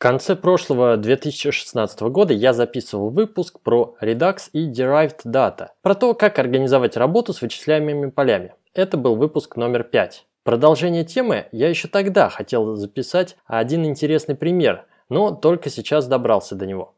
конце прошлого 2016 года я записывал выпуск про Redux и Derived Data, про то, как организовать работу с вычисляемыми полями. Это был выпуск номер 5. Продолжение темы я еще тогда хотел записать один интересный пример, но только сейчас добрался до него.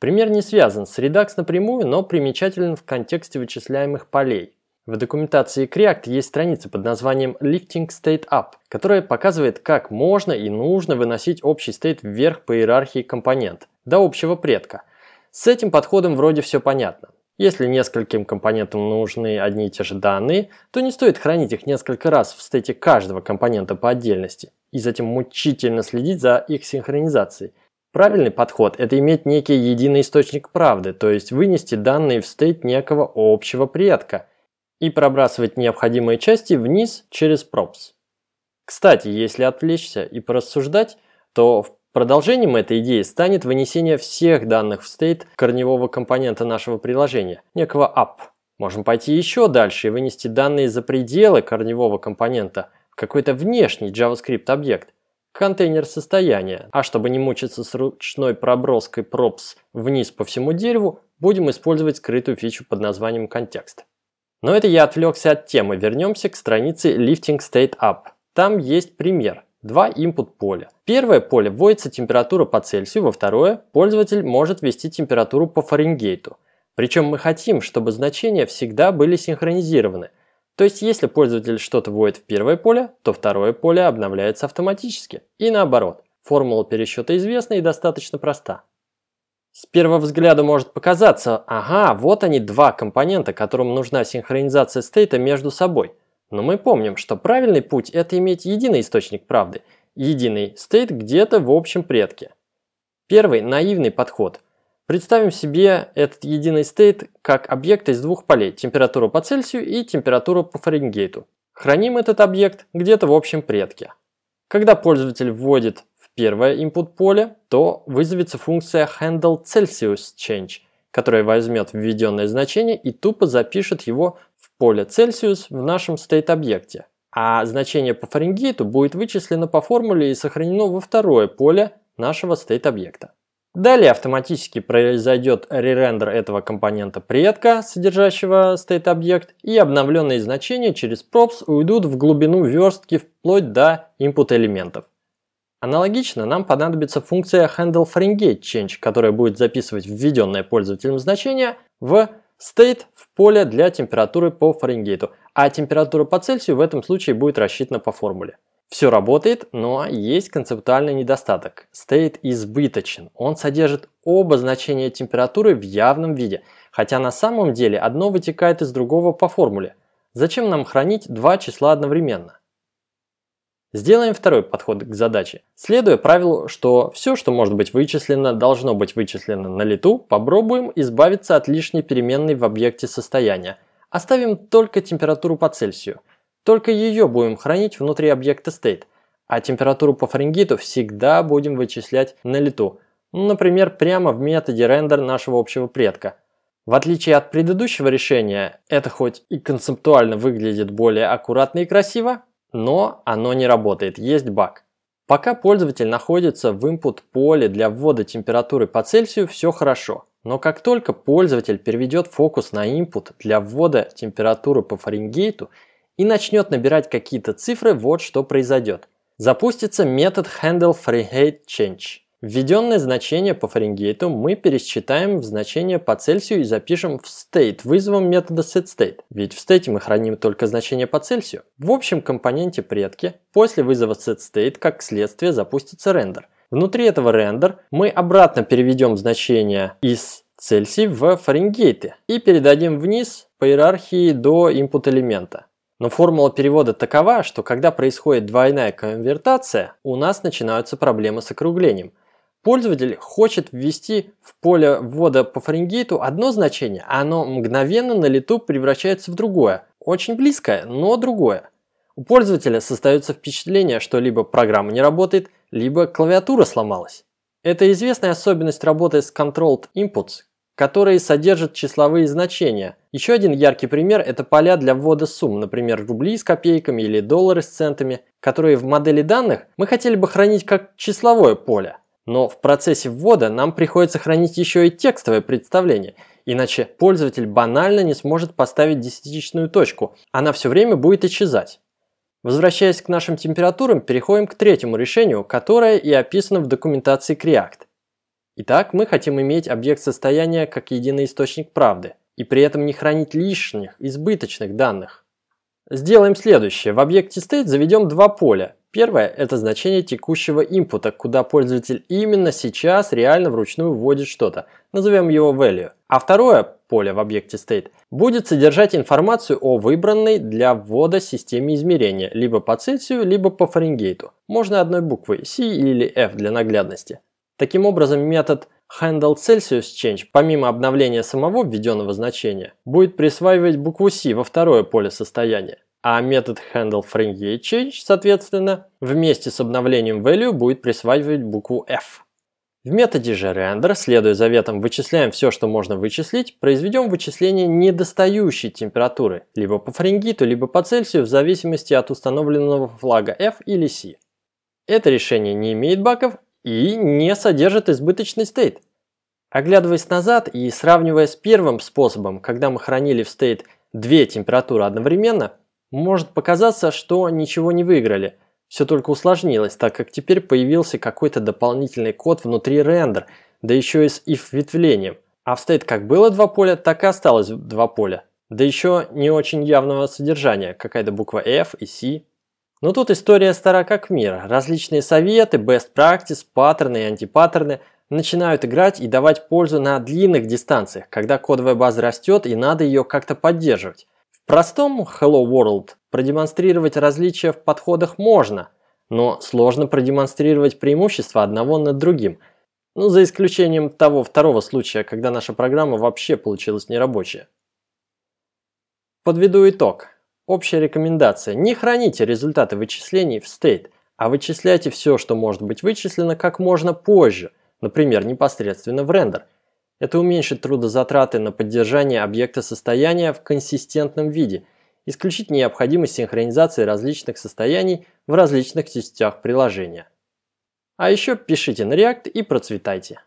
Пример не связан с Redux напрямую, но примечателен в контексте вычисляемых полей. В документации React есть страница под названием Lifting State Up, которая показывает, как можно и нужно выносить общий стейт вверх по иерархии компонент, до общего предка. С этим подходом вроде все понятно. Если нескольким компонентам нужны одни и те же данные, то не стоит хранить их несколько раз в стейте каждого компонента по отдельности и затем мучительно следить за их синхронизацией. Правильный подход – это иметь некий единый источник правды, то есть вынести данные в стейт некого общего предка – и пробрасывать необходимые части вниз через props. Кстати, если отвлечься и порассуждать, то в продолжением этой идеи станет вынесение всех данных в стейт корневого компонента нашего приложения, некого app. Можем пойти еще дальше и вынести данные за пределы корневого компонента в какой-то внешний JavaScript объект, контейнер состояния. А чтобы не мучиться с ручной проброской props вниз по всему дереву, будем использовать скрытую фичу под названием контекст. Но это я отвлекся от темы. Вернемся к странице Lifting State Up. Там есть пример. Два input поля. Первое поле вводится температура по Цельсию, во второе пользователь может ввести температуру по Фаренгейту. Причем мы хотим, чтобы значения всегда были синхронизированы. То есть, если пользователь что-то вводит в первое поле, то второе поле обновляется автоматически. И наоборот. Формула пересчета известна и достаточно проста. С первого взгляда может показаться, ага, вот они два компонента, которым нужна синхронизация стейта между собой. Но мы помним, что правильный путь – это иметь единый источник правды, единый стейт где-то в общем предке. Первый – наивный подход. Представим себе этот единый стейт как объект из двух полей – температуру по Цельсию и температуру по Фаренгейту. Храним этот объект где-то в общем предке. Когда пользователь вводит первое input поле, то вызовется функция handle Celsius change, которая возьмет введенное значение и тупо запишет его в поле Celsius в нашем state объекте. А значение по Фаренгейту будет вычислено по формуле и сохранено во второе поле нашего state объекта. Далее автоматически произойдет ререндер этого компонента предка, содержащего state объект, и обновленные значения через props уйдут в глубину верстки вплоть до input элементов. Аналогично нам понадобится функция handleFarengateChange, которая будет записывать введенное пользователем значение в state в поле для температуры по Фаренгейту, а температура по Цельсию в этом случае будет рассчитана по формуле. Все работает, но есть концептуальный недостаток. State избыточен. Он содержит оба значения температуры в явном виде, хотя на самом деле одно вытекает из другого по формуле. Зачем нам хранить два числа одновременно? Сделаем второй подход к задаче. Следуя правилу, что все, что может быть вычислено, должно быть вычислено на лету, попробуем избавиться от лишней переменной в объекте состояния. Оставим только температуру по Цельсию. Только ее будем хранить внутри объекта state, а температуру по Фаренгейту всегда будем вычислять на лету. Например, прямо в методе render нашего общего предка. В отличие от предыдущего решения, это хоть и концептуально выглядит более аккуратно и красиво, но оно не работает, есть баг. Пока пользователь находится в input поле для ввода температуры по Цельсию, все хорошо. Но как только пользователь переведет фокус на input для ввода температуры по Фаренгейту и начнет набирать какие-то цифры, вот что произойдет. Запустится метод handleFahrenheitChange. Введенное значение по Фаренгейту мы пересчитаем в значение по Цельсию и запишем в state вызовом метода setState, ведь в state мы храним только значение по Цельсию. В общем компоненте предки после вызова setState как следствие запустится рендер. Внутри этого рендер мы обратно переведем значение из Цельсий в Фаренгейты и передадим вниз по иерархии до input элемента. Но формула перевода такова, что когда происходит двойная конвертация, у нас начинаются проблемы с округлением – Пользователь хочет ввести в поле ввода по Фаренгейту одно значение, а оно мгновенно на лету превращается в другое. Очень близкое, но другое. У пользователя создается впечатление, что либо программа не работает, либо клавиатура сломалась. Это известная особенность работы с Controlled Inputs, которые содержат числовые значения. Еще один яркий пример – это поля для ввода сумм, например, рубли с копейками или доллары с центами, которые в модели данных мы хотели бы хранить как числовое поле. Но в процессе ввода нам приходится хранить еще и текстовое представление, иначе пользователь банально не сможет поставить десятичную точку, она все время будет исчезать. Возвращаясь к нашим температурам, переходим к третьему решению, которое и описано в документации React. Итак, мы хотим иметь объект состояния как единый источник правды, и при этом не хранить лишних, избыточных данных. Сделаем следующее. В объекте state заведем два поля. Первое – это значение текущего инпута, куда пользователь именно сейчас реально вручную вводит что-то. Назовем его value. А второе поле в объекте state будет содержать информацию о выбранной для ввода системе измерения, либо по Цельсию, либо по Фаренгейту. Можно одной буквой C или F для наглядности. Таким образом, метод handle Celsius change, помимо обновления самого введенного значения, будет присваивать букву C во второе поле состояния. А метод handle Fahrenheit change, соответственно, вместе с обновлением value будет присваивать букву F. В методе же render, следуя заветам вычисляем все, что можно вычислить, произведем вычисление недостающей температуры, либо по Фаренгейту, либо по Цельсию, в зависимости от установленного флага F или C. Это решение не имеет баков и не содержит избыточный стейт. Оглядываясь назад и сравнивая с первым способом, когда мы хранили в стейт две температуры одновременно, может показаться, что ничего не выиграли. Все только усложнилось, так как теперь появился какой-то дополнительный код внутри рендер, да еще и с if ветвлением. А в стейт как было два поля, так и осталось два поля. Да еще не очень явного содержания, какая-то буква F и C. Но тут история стара как мир. Различные советы, best practice, паттерны и антипаттерны начинают играть и давать пользу на длинных дистанциях, когда кодовая база растет и надо ее как-то поддерживать. В простом Hello World продемонстрировать различия в подходах можно, но сложно продемонстрировать преимущества одного над другим. Ну, за исключением того второго случая, когда наша программа вообще получилась нерабочая. Подведу итог. Общая рекомендация. Не храните результаты вычислений в state, а вычисляйте все, что может быть вычислено как можно позже, например, непосредственно в рендер. Это уменьшит трудозатраты на поддержание объекта состояния в консистентном виде, исключить необходимость синхронизации различных состояний в различных частях приложения. А еще пишите на React и процветайте.